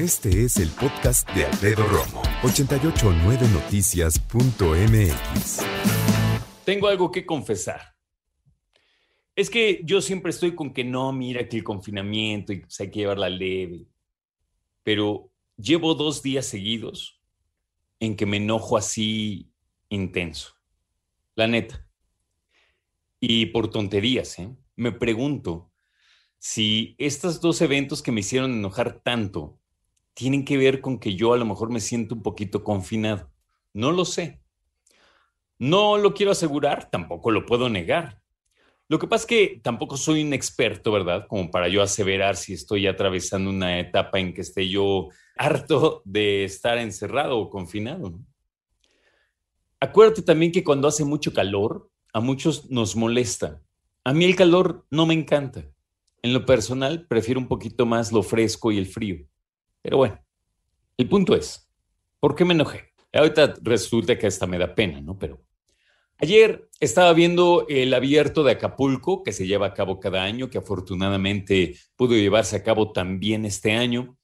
Este es el podcast de Alfredo Romo, 889noticias.mx. Tengo algo que confesar. Es que yo siempre estoy con que no, mira que el confinamiento y pues hay que llevarla leve. Pero llevo dos días seguidos en que me enojo así intenso. La neta. Y por tonterías, ¿eh? Me pregunto si estos dos eventos que me hicieron enojar tanto tienen que ver con que yo a lo mejor me siento un poquito confinado. No lo sé. No lo quiero asegurar, tampoco lo puedo negar. Lo que pasa es que tampoco soy un experto, ¿verdad? Como para yo aseverar si estoy atravesando una etapa en que esté yo harto de estar encerrado o confinado. Acuérdate también que cuando hace mucho calor, a muchos nos molesta. A mí el calor no me encanta. En lo personal, prefiero un poquito más lo fresco y el frío. Pero bueno, el punto es, ¿por qué me enojé? Ahorita resulta que hasta me da pena, ¿no? Pero ayer estaba viendo el abierto de Acapulco, que se lleva a cabo cada año, que afortunadamente pudo llevarse a cabo también este año,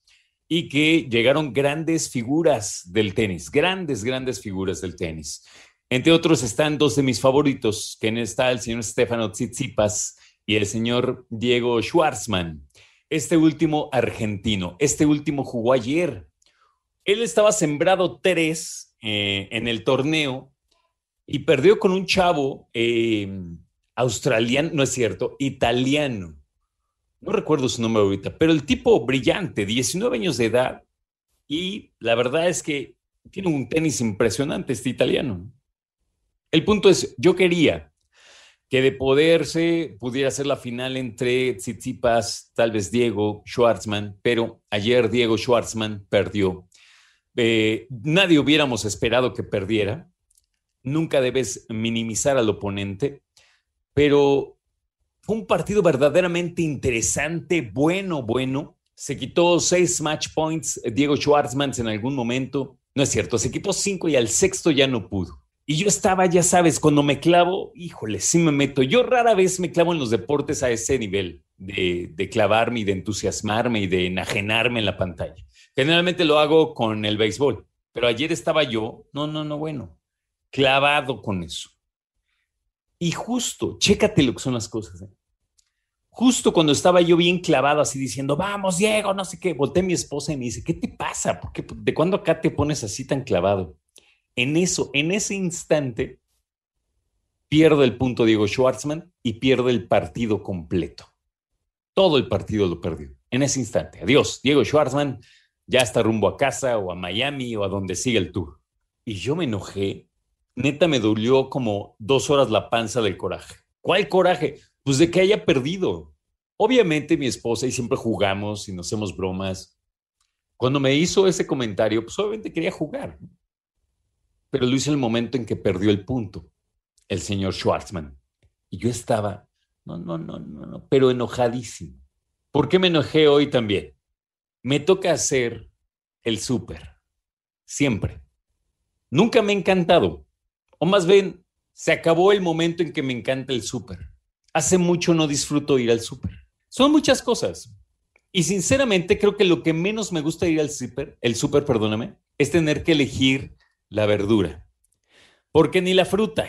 y que llegaron grandes figuras del tenis, grandes, grandes figuras del tenis. Entre otros están dos de mis favoritos, que está el señor Stefano Tsitsipas y el señor Diego Schwartzman. Este último argentino, este último jugó ayer. Él estaba sembrado tres eh, en el torneo y perdió con un chavo eh, australiano, no es cierto, italiano. No recuerdo su nombre ahorita, pero el tipo brillante, 19 años de edad, y la verdad es que tiene un tenis impresionante este italiano. El punto es, yo quería que de poderse pudiera ser la final entre Tsitsipas, tal vez Diego Schwartzman, pero ayer Diego Schwartzman perdió. Eh, nadie hubiéramos esperado que perdiera. Nunca debes minimizar al oponente, pero fue un partido verdaderamente interesante, bueno, bueno. Se quitó seis match points Diego Schwartzman en algún momento. No es cierto, se quitó cinco y al sexto ya no pudo. Y yo estaba, ya sabes, cuando me clavo, híjole, sí me meto. Yo rara vez me clavo en los deportes a ese nivel de, de clavarme y de entusiasmarme y de enajenarme en la pantalla. Generalmente lo hago con el béisbol, pero ayer estaba yo, no, no, no, bueno, clavado con eso. Y justo, chécate lo que son las cosas. ¿eh? Justo cuando estaba yo bien clavado así diciendo, vamos, Diego, no sé qué, volteé a mi esposa y me dice, ¿qué te pasa? ¿Por qué, ¿De cuándo acá te pones así tan clavado? En eso, en ese instante, pierde el punto Diego Schwartzman y pierde el partido completo. Todo el partido lo perdió en ese instante. Adiós, Diego Schwartzman ya está rumbo a casa o a Miami o a donde siga el tour. Y yo me enojé, neta me dolió como dos horas la panza del coraje. ¿Cuál coraje? Pues de que haya perdido. Obviamente mi esposa y siempre jugamos y nos hacemos bromas. Cuando me hizo ese comentario, pues obviamente quería jugar pero lo el momento en que perdió el punto, el señor Schwartzman. Y yo estaba, no, no, no, no, no, pero enojadísimo. ¿Por qué me enojé hoy también? Me toca hacer el súper, siempre. Nunca me ha encantado, o más bien, se acabó el momento en que me encanta el súper. Hace mucho no disfruto ir al súper. Son muchas cosas. Y sinceramente creo que lo que menos me gusta ir al súper, el súper, perdóname, es tener que elegir la verdura. Porque ni la fruta.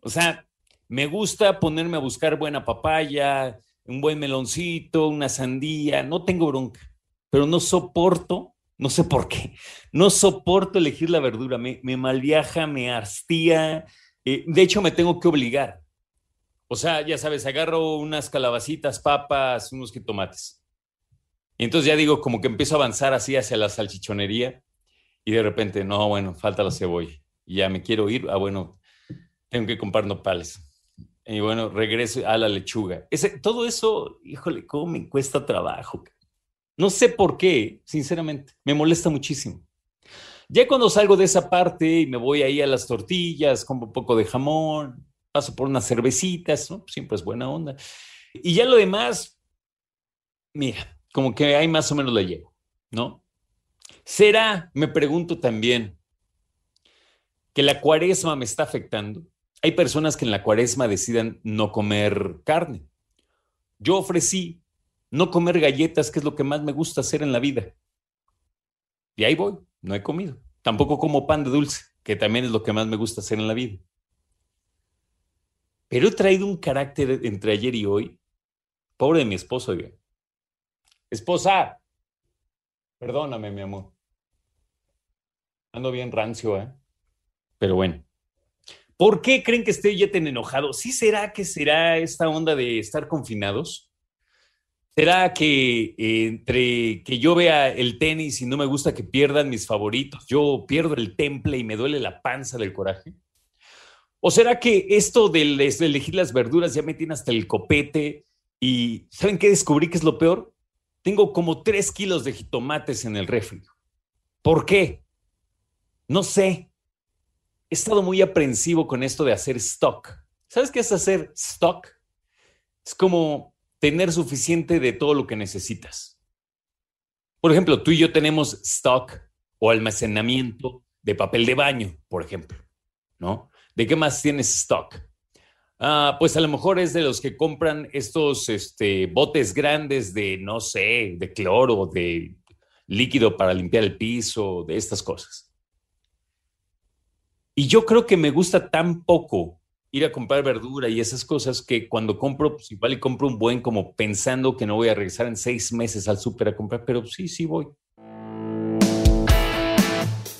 O sea, me gusta ponerme a buscar buena papaya, un buen meloncito, una sandía, no tengo bronca, pero no soporto, no sé por qué, no soporto elegir la verdura, me, me malviaja, me hastía, eh, de hecho me tengo que obligar. O sea, ya sabes, agarro unas calabacitas, papas, unos jitomates. Y entonces ya digo, como que empiezo a avanzar así hacia la salchichonería y de repente, no, bueno, falta la cebolla. Ya me quiero ir, ah, bueno, tengo que comprar nopales. Y bueno, regreso a la lechuga. Ese, todo eso, híjole, cómo me cuesta trabajo. No sé por qué, sinceramente, me molesta muchísimo. Ya cuando salgo de esa parte y me voy ahí a las tortillas, compro un poco de jamón, paso por unas cervecitas, ¿no? Siempre es buena onda. Y ya lo demás, mira, como que ahí más o menos la llevo, ¿no? ¿Será, me pregunto también, que la cuaresma me está afectando? Hay personas que en la cuaresma decidan no comer carne. Yo ofrecí no comer galletas, que es lo que más me gusta hacer en la vida. Y ahí voy, no he comido. Tampoco como pan de dulce, que también es lo que más me gusta hacer en la vida. Pero he traído un carácter entre ayer y hoy. Pobre de mi esposo, oiga. Esposa, perdóname, mi amor. Ando bien rancio, ¿eh? Pero bueno. ¿Por qué creen que estoy ya tan enojado? ¿Sí será que será esta onda de estar confinados? ¿Será que eh, entre que yo vea el tenis y no me gusta que pierdan mis favoritos, yo pierdo el temple y me duele la panza del coraje? ¿O será que esto de, elegir las verduras ya me tiene hasta el copete y ¿saben qué descubrí que es lo peor? Tengo como tres kilos de jitomates en el refri. ¿Por qué? No sé. He estado muy aprensivo con esto de hacer stock. ¿Sabes qué es hacer stock? Es como tener suficiente de todo lo que necesitas. Por ejemplo, tú y yo tenemos stock o almacenamiento de papel de baño, por ejemplo, ¿no? ¿De qué más tienes stock? Ah, pues a lo mejor es de los que compran estos este, botes grandes de, no sé, de cloro, de líquido para limpiar el piso, de estas cosas. Y yo creo que me gusta tan poco ir a comprar verdura y esas cosas que cuando compro, pues igual y compro un buen como pensando que no voy a regresar en seis meses al súper a comprar, pero sí, sí voy.